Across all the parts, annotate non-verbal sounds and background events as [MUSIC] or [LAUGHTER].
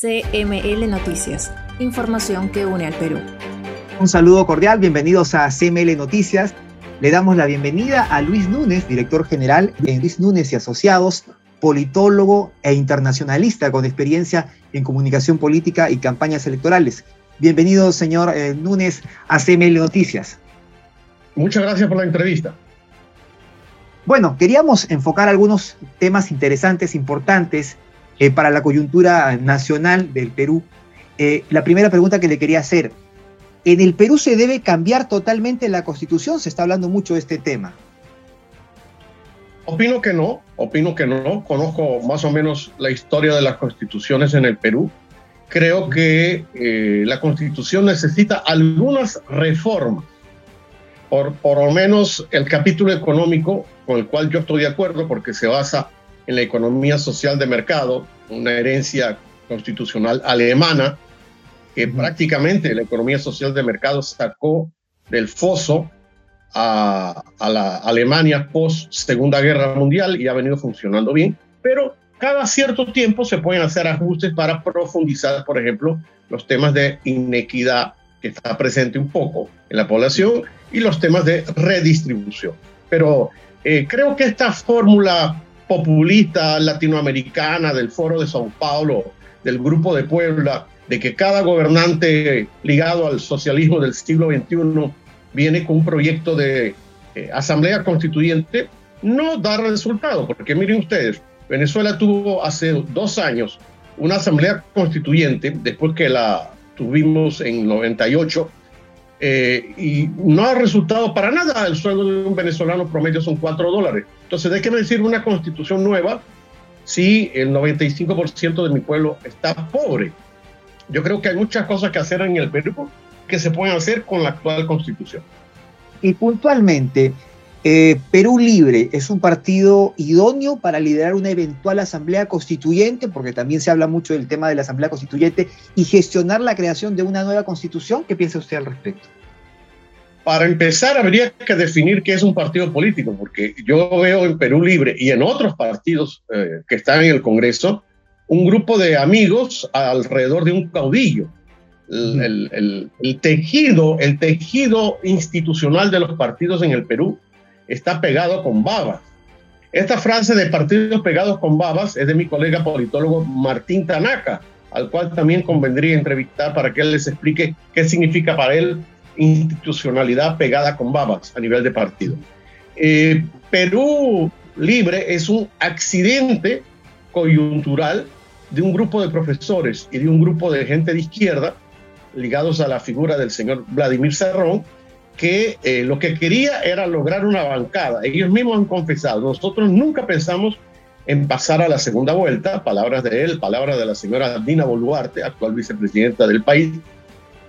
CML Noticias, información que une al Perú. Un saludo cordial, bienvenidos a CML Noticias. Le damos la bienvenida a Luis Núñez, director general de Luis Núñez y Asociados, politólogo e internacionalista con experiencia en comunicación política y campañas electorales. Bienvenido, señor eh, Núñez, a CML Noticias. Muchas gracias por la entrevista. Bueno, queríamos enfocar algunos temas interesantes, importantes eh, para la coyuntura nacional del Perú. Eh, la primera pregunta que le quería hacer, ¿en el Perú se debe cambiar totalmente la constitución? Se está hablando mucho de este tema. Opino que no, opino que no. Conozco más o menos la historia de las constituciones en el Perú. Creo que eh, la constitución necesita algunas reformas. Por, por lo menos el capítulo económico, con el cual yo estoy de acuerdo, porque se basa en la economía social de mercado, una herencia constitucional alemana, que prácticamente la economía social de mercado sacó del foso a, la Alemania post Segunda Guerra Mundial y ha venido funcionando bien, pero cada cierto tiempo se pueden hacer ajustes para profundizar, por ejemplo, los temas de inequidad que está presente un poco en la población y los temas de redistribución. Pero eh, creo que esta fórmula populista latinoamericana del Foro de Sao Paulo, del Grupo de Puebla, de que cada gobernante ligado al socialismo del siglo XXI viene con un proyecto de eh, asamblea constituyente, no da resultado, porque miren ustedes, Venezuela tuvo hace dos años una asamblea constituyente, después que la tuvimos en 98, eh, y no ha resultado para nada. El sueldo de un venezolano promedio son 4 dólares. Entonces, ¿de qué me decir una constitución nueva si el 95% de mi pueblo está pobre? Yo creo que hay muchas cosas que hacer en el Perú que se pueden hacer con la actual constitución. Y puntualmente, eh, Perú Libre es un partido idóneo para liderar una eventual asamblea constituyente, porque también se habla mucho del tema de la asamblea constituyente, y gestionar la creación de una nueva constitución. ¿Qué piensa usted al respecto? Para empezar, habría que definir qué es un partido político, porque yo veo en Perú Libre y en otros partidos eh, que están en el Congreso un grupo de amigos alrededor de un caudillo. el, tejido, el tejido institucional de los partidos en el Perú está pegado con babas. Esta frase de partidos pegados con babas es de mi colega politólogo Martín Tanaka, al cual también convendría entrevistar para que él les explique qué significa para él institucionalidad pegada con babas a nivel de partido. Eh, Perú Libre es un accidente coyuntural de un grupo de profesores y de un grupo de gente de izquierda ligados a la figura del señor Vladimir Serrón, que eh, lo que quería era lograr una bancada. Ellos mismos han confesado, nosotros nunca pensamos en pasar a la segunda vuelta, palabras de él, palabras de la señora Dina Boluarte, actual vicepresidenta del país.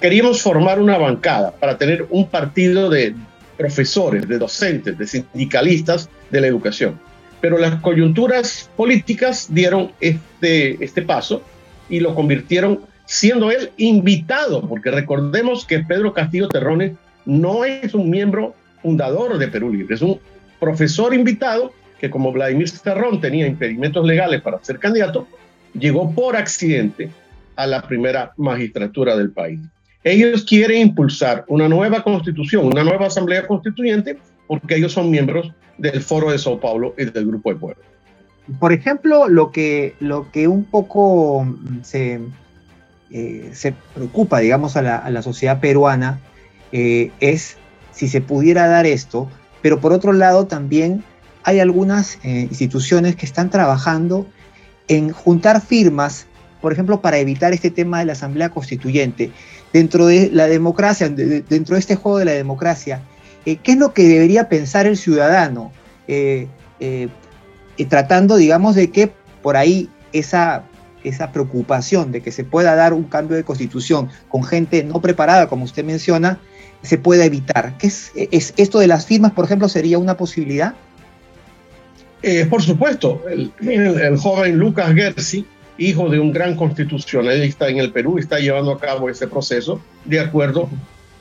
Queríamos formar una bancada para tener un partido de profesores, de docentes, de sindicalistas de la educación. Pero las coyunturas políticas dieron este, este paso y lo convirtieron siendo él invitado, porque recordemos que Pedro Castillo Terrones no es un miembro fundador de Perú Libre, es un profesor invitado que como Vladimir Cerrón tenía impedimentos legales para ser candidato, llegó por accidente a la primera magistratura del país. Ellos quieren impulsar una nueva constitución, una nueva asamblea constituyente, porque ellos son miembros del Foro de Sao Paulo y del Grupo de Pueblo. Por ejemplo, lo que, lo que un poco se, eh, se preocupa, digamos, a la, a la sociedad peruana eh, es si se pudiera dar esto, pero por otro lado también hay algunas eh, instituciones que están trabajando en juntar firmas, por ejemplo, para evitar este tema de la Asamblea Constituyente. Dentro de la democracia, dentro de este juego de la democracia, eh, ¿qué es lo que debería pensar el ciudadano? tratando, digamos, de que por ahí esa, esa preocupación de que se pueda dar un cambio de constitución con gente no preparada, como usted menciona, se pueda evitar? ¿Qué es, es, ¿Esto de las firmas, por ejemplo, sería una posibilidad? Eh, por supuesto, el, el, joven Lucas Gersi, hijo de un gran constitucionalista en el Perú, está llevando a cabo ese proceso de acuerdo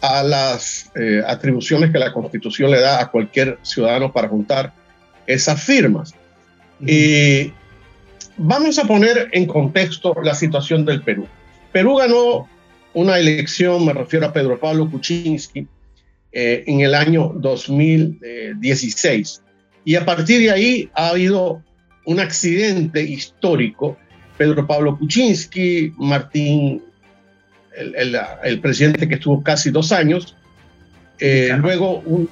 a las eh, atribuciones que la constitución le da a cualquier ciudadano para juntar esas firmas. Y vamos a poner en contexto la situación del Perú. Perú ganó una elección, me refiero a Pedro Pablo Kuczynski, eh, en el año 2016. Y a partir de ahí ha habido un accidente histórico. Pedro Pablo Kuczynski, Martín, el, presidente que estuvo casi dos años, eh, luego un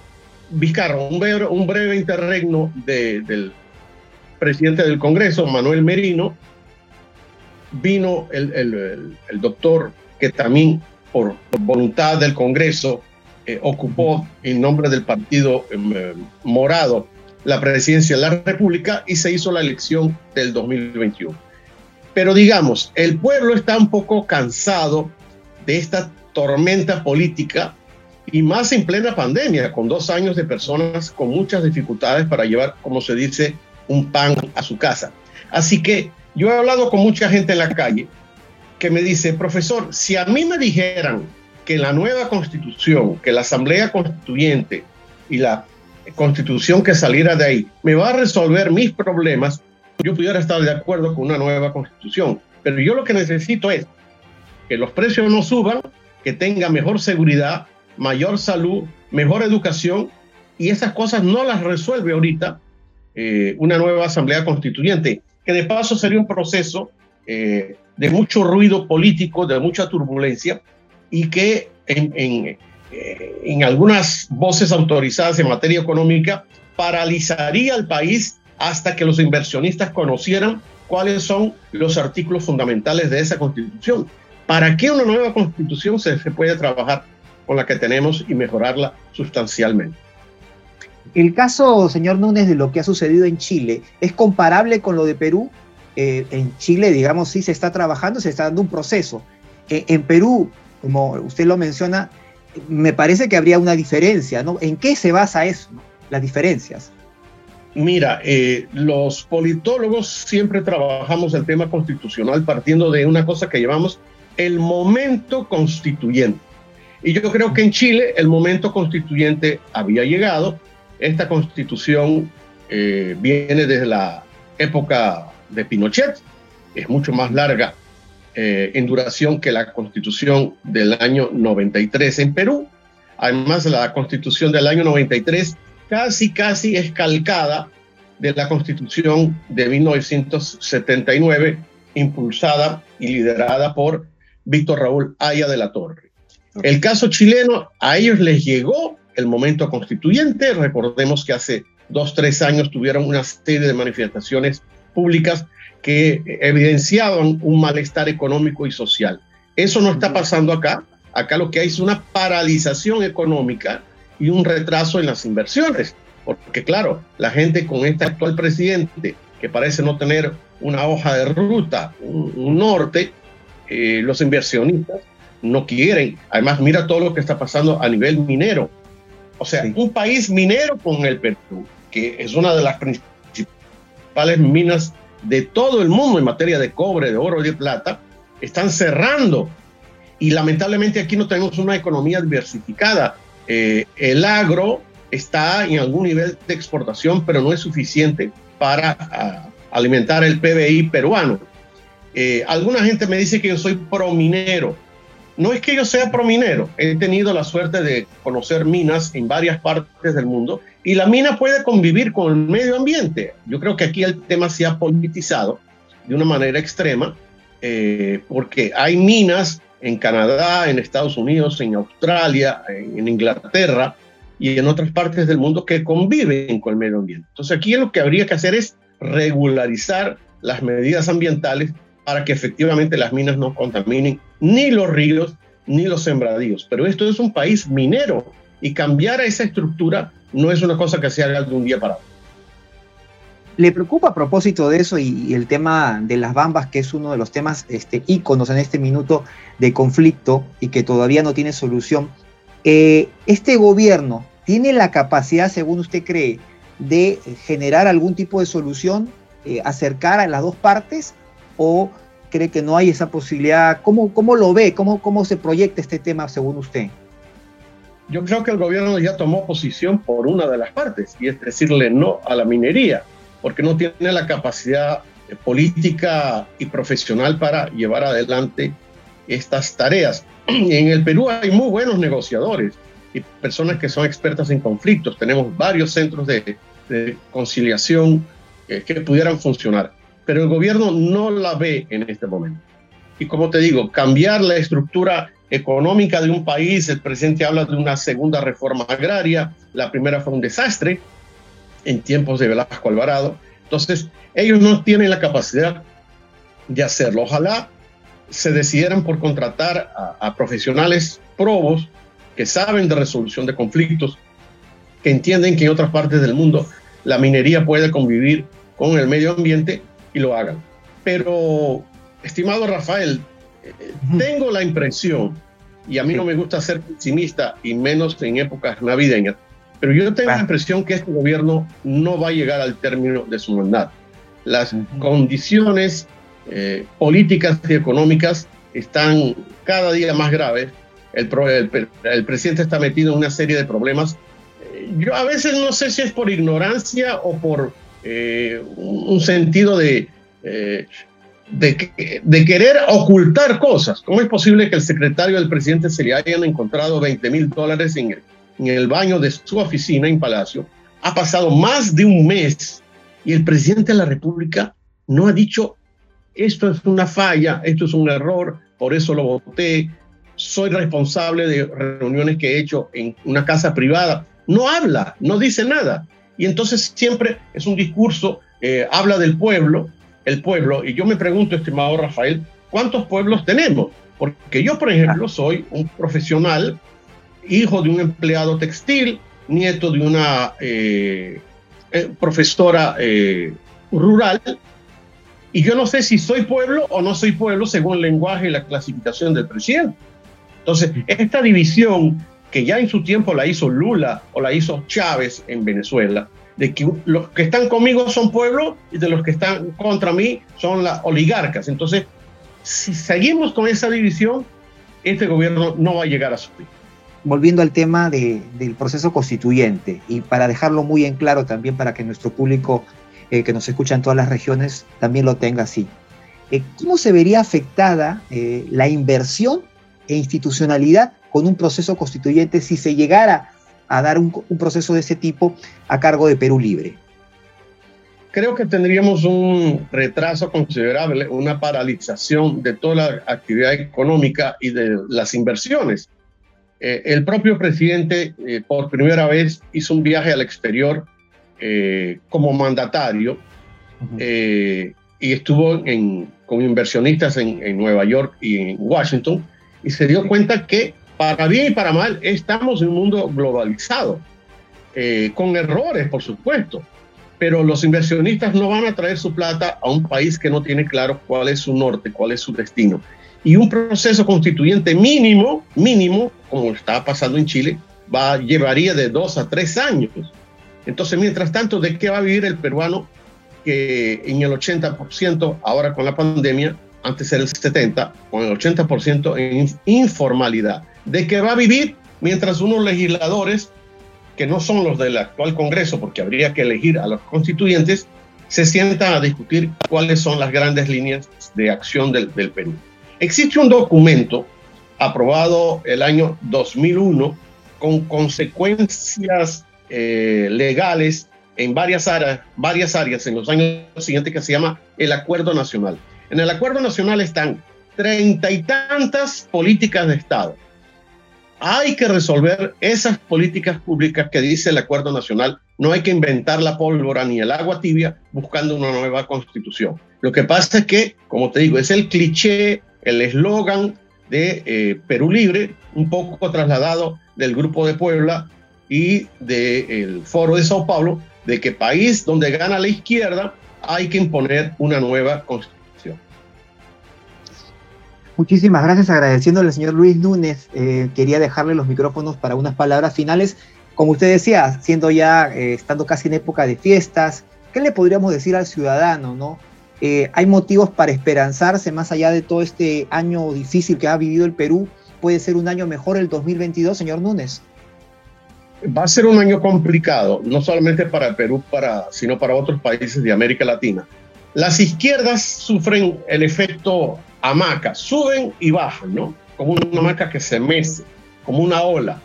Vizcarro, un breve, un breve interregno del presidente del Congreso, Manuel Merino, vino el, doctor que también por, voluntad del Congreso eh, ocupó en nombre del Partido em, eh, Morado la presidencia de la República y se hizo la elección del 2021. Pero digamos, el pueblo está un poco cansado de esta tormenta política y más en plena pandemia, con dos años de personas con muchas dificultades para llevar, como se dice, un pan a su casa. Así que yo he hablado con mucha gente en la calle que me dice, profesor, si a mí me dijeran que la nueva constitución, que la asamblea constituyente y la constitución que saliera de ahí me va a resolver mis problemas, yo pudiera estar de acuerdo con una nueva constitución. Pero yo lo que necesito es que los precios no suban, que tenga mejor seguridad, mayor salud, mejor educación, y esas cosas no las resuelve ahorita eh, una nueva asamblea constituyente, que de paso sería un proceso eh, de mucho ruido político, de mucha turbulencia, y que en, en, eh, en algunas voces autorizadas en materia económica paralizaría al país hasta que los inversionistas conocieran cuáles son los artículos fundamentales de esa constitución. ¿Para qué una nueva constitución se, se puede trabajar con la que tenemos y mejorarla sustancialmente? El caso, señor Núñez, de lo que ha sucedido en Chile, ¿es comparable con lo de Perú? Eh, en Chile, digamos, sí se está trabajando, se está dando un proceso. Eh, en Perú, como usted lo menciona, me parece que habría una diferencia, ¿no? ¿En qué se basa eso, las diferencias? Mira, eh, los politólogos siempre trabajamos el tema constitucional partiendo de una cosa que llamamos el momento constituyente. Y yo creo que en Chile el momento constituyente había llegado. Esta constitución eh, viene desde la época de Pinochet, es mucho más larga eh, en duración que la constitución del año 93 en Perú. Además, la constitución del año 93 casi, casi es calcada de la constitución de 1979, impulsada y liderada por Víctor Raúl Aya de la Torre. El caso chileno, a ellos les llegó el momento constituyente. Recordemos que hace dos, tres años tuvieron una serie de manifestaciones públicas que evidenciaban un malestar económico y social. Eso no está pasando acá. Acá lo que hay es una paralización económica y un retraso en las inversiones. Porque claro, la gente con este actual presidente, que parece no tener una hoja de ruta, un norte, eh, los inversionistas no quieren. Además, mira todo lo que está pasando a nivel minero. O sea, un país minero con el Perú, que es una de las principales minas de todo el mundo en materia de cobre, de oro y de plata, están cerrando. Y lamentablemente aquí no tenemos una economía diversificada. Eh, el agro está en algún nivel de exportación, pero no es suficiente para ah, alimentar el PBI peruano. Eh, alguna gente me dice que yo soy prominero. No es que yo sea prominero, he tenido la suerte de conocer minas en varias partes del mundo y la mina puede convivir con el medio ambiente. Yo creo que aquí el tema se ha politizado de una manera extrema eh, porque hay minas en Canadá, en Estados Unidos, en Australia, en Inglaterra y en otras partes del mundo que conviven con el medio ambiente. Entonces aquí lo que habría que hacer es regularizar las medidas ambientales para que efectivamente las minas no contaminen ni los ríos ni los sembradíos. Pero esto es un país minero y cambiar esa estructura no es una cosa que se haga de un día para otro. ¿Le preocupa a propósito de eso y, el tema de las bambas, que es uno de los temas este, íconos en este minuto de conflicto y que todavía no tiene solución? Eh, ¿Este gobierno tiene la capacidad, según usted cree, de generar algún tipo de solución, eh, acercar a las dos partes o cree que no hay esa posibilidad? ¿Cómo, cómo lo ve? ¿Cómo, ¿Cómo se proyecta este tema según usted? Yo creo que el gobierno ya tomó posición por una de las partes y es decirle no a la minería, porque no tiene la capacidad política y profesional para llevar adelante estas tareas. [CLEARS THROAT] En el Perú hay muy buenos negociadores y personas que son expertas en conflictos. Tenemos varios centros de, conciliación eh, que pudieran funcionar, pero el gobierno no la ve en este momento. Y como te digo, cambiar la estructura económica de un país, el presidente habla de una segunda reforma agraria, la primera fue un desastre en tiempos de Velasco Alvarado, entonces ellos no tienen la capacidad de hacerlo. Ojalá se decidieran por contratar a, profesionales probos que saben de resolución de conflictos, que entienden que en otras partes del mundo la minería puede convivir con el medio ambiente y lo hagan. Pero, estimado Rafael, eh, tengo la impresión, y a mí no me gusta ser pesimista y menos en épocas navideñas, pero yo tengo la impresión que este gobierno no va a llegar al término de su mandato. Las condiciones eh, políticas y económicas están cada día más graves. El, el, presidente está metido en una serie de problemas. Eh, yo a veces no sé si es por ignorancia o por eh, un sentido de, de, de, querer ocultar cosas. ¿Cómo es posible que el secretario del presidente se le hayan encontrado 20 mil dólares en, en el baño de su oficina en Palacio? Ha pasado más de un mes y el presidente de la República no ha dicho esto es una falla, esto es un error, por eso lo voté, soy responsable de reuniones que he hecho en una casa privada. No habla, no dice nada. Y entonces siempre es un discurso, eh, habla del pueblo, el pueblo, y yo me pregunto, estimado Rafael, ¿cuántos pueblos tenemos? Porque yo, por ejemplo, soy un profesional, hijo de un empleado textil, nieto de una eh, eh, profesora rural, y yo no sé si soy pueblo o no soy pueblo según el lenguaje y la clasificación del presidente. Entonces, esta división que ya en su tiempo la hizo Lula o la hizo Chávez en Venezuela, de que los que están conmigo son pueblo y de los que están contra mí son las oligarcas. Entonces, si seguimos con esa división, este gobierno no va a llegar a su fin. Volviendo al tema del proceso constituyente y para dejarlo muy en claro también para que nuestro público eh, que nos escucha en todas las regiones también lo tenga así. Eh, ¿Cómo se vería afectada eh, la inversión e institucionalidad con un proceso constituyente si se llegara a dar un, proceso de ese tipo a cargo de Perú Libre? Creo que tendríamos un retraso considerable, una paralización de toda la actividad económica y de las inversiones. El propio presidente por primera vez hizo un viaje al exterior eh, como mandatario eh, y estuvo con inversionistas en, Nueva York y en Washington y se dio cuenta que para bien y para mal estamos en un mundo globalizado, eh, con errores por supuesto, pero los inversionistas no van a traer su plata a un país que no tiene claro cuál es su norte, cuál es su destino. Y un proceso constituyente mínimo, mínimo, como está pasando en Chile, va, llevaría de dos a tres años. Entonces, mientras tanto, ¿de qué va a vivir el peruano que en el 80%, ahora con la pandemia, antes era el 70%, con el 80% en informalidad? ¿De qué va a vivir mientras unos legisladores, que no son los del actual Congreso, porque habría que elegir a los constituyentes, se sientan a discutir cuáles son las grandes líneas de acción del, Perú? Existe un documento aprobado el año 2001 con consecuencias eh, legales en varias áreas en los años siguientes que se llama el Acuerdo Nacional. En el Acuerdo Nacional están treinta y tantas políticas de Estado. Hay que resolver esas políticas públicas que dice el Acuerdo Nacional. No hay que inventar la pólvora ni el agua tibia buscando una nueva constitución. Lo que pasa es que, como te digo, es el cliché, el eslogan de eh, Perú Libre, un poco trasladado del Grupo de Puebla y del Foro de Sao Paulo de que país donde gana la izquierda hay que imponer una nueva constitución. Muchísimas gracias, agradeciéndole al señor Luis Núñez. Eh, quería dejarle los micrófonos para unas palabras finales. Como usted decía, siendo ya, eh, estando casi en época de fiestas, ¿qué le podríamos decir al ciudadano? ¿no? Eh, ¿Hay motivos para esperanzarse más allá de todo este año difícil que ha vivido el Perú? ¿Puede ser un año mejor el 2022, señor Núñez? va a ser un año complicado, no solamente para el Perú, para, sino para otros países de América Latina. Las izquierdas sufren el efecto hamaca, suben y bajan, ¿no? Como una hamaca que se mece, como una ola.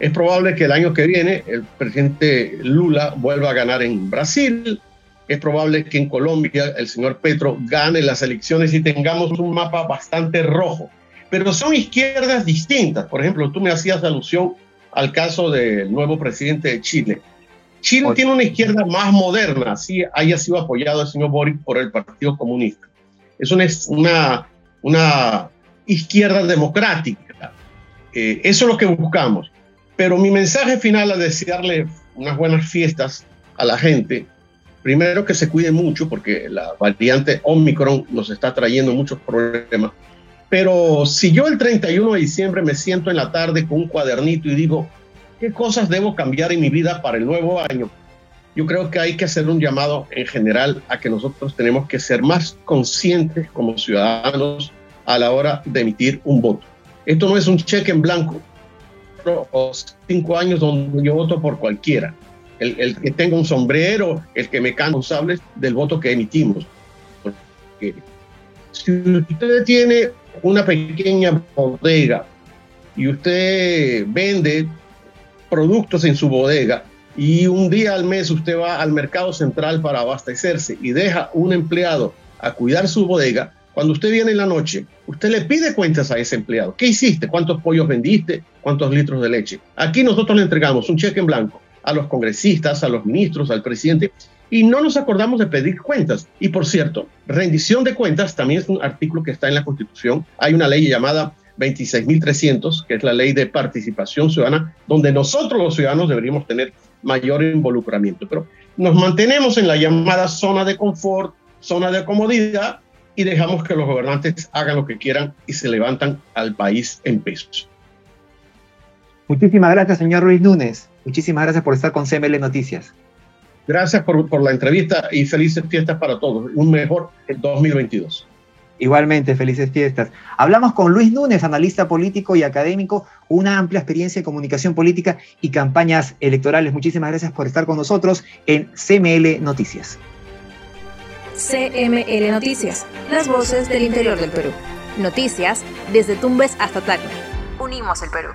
Es probable que el año que viene el presidente Lula vuelva a ganar en Brasil. Es probable que en Colombia el señor Petro gane las elecciones y tengamos un mapa bastante rojo. Pero son izquierdas distintas. Por ejemplo, tú me hacías alusión al caso del nuevo presidente de Chile. Chile tiene una izquierda más moderna, así haya sido apoyado el señor Boric por el Partido Comunista. Es una, una, una izquierda democrática. Eh, eso es lo que buscamos. Pero mi mensaje final es desearle unas buenas fiestas a la gente. Primero que se cuide mucho porque la variante Omicron nos está trayendo muchos problemas. Pero si yo el 31 de diciembre me siento en la tarde con un cuadernito y digo, ¿qué cosas debo cambiar en mi vida para el nuevo año? Yo creo que hay que hacer un llamado en general a que nosotros tenemos que ser más conscientes como ciudadanos a la hora de emitir un voto. Esto no es un cheque en blanco o cinco años donde yo voto por cualquiera. El, el que tenga un sombrero, el que me responsable del voto que emitimos. Porque si usted tiene una pequeña bodega y usted vende productos en su bodega y un día al mes usted va al mercado central para abastecerse y deja un empleado a cuidar su bodega, cuando usted viene en la noche, usted le pide cuentas a ese empleado. ¿Qué hiciste? ¿Cuántos pollos vendiste? ¿Cuántos litros de leche? Aquí nosotros le entregamos un cheque en blanco a los congresistas, a los ministros, al presidente, y no nos acordamos de pedir cuentas. Y por cierto, rendición de cuentas también es un artículo que está en la Constitución. Hay una ley llamada 26.300, que es la ley de participación ciudadana, donde nosotros los ciudadanos deberíamos tener mayor involucramiento. Pero nos mantenemos en la llamada zona de confort, zona de comodidad, y dejamos que los gobernantes hagan lo que quieran y se levantan al país en pesos. Muchísimas gracias, señor Ruiz Núñez. Muchísimas gracias por estar con CML Noticias. Gracias por, por la entrevista y felices fiestas para todos. Un mejor 2022. Igualmente, felices fiestas. Hablamos con Luis Núñez, analista político y académico, una amplia experiencia en comunicación política y campañas electorales. Muchísimas gracias por estar con nosotros en CML Noticias. CML Noticias, las voces del interior del Perú. Noticias desde Tumbes hasta Tacna. Unimos el Perú.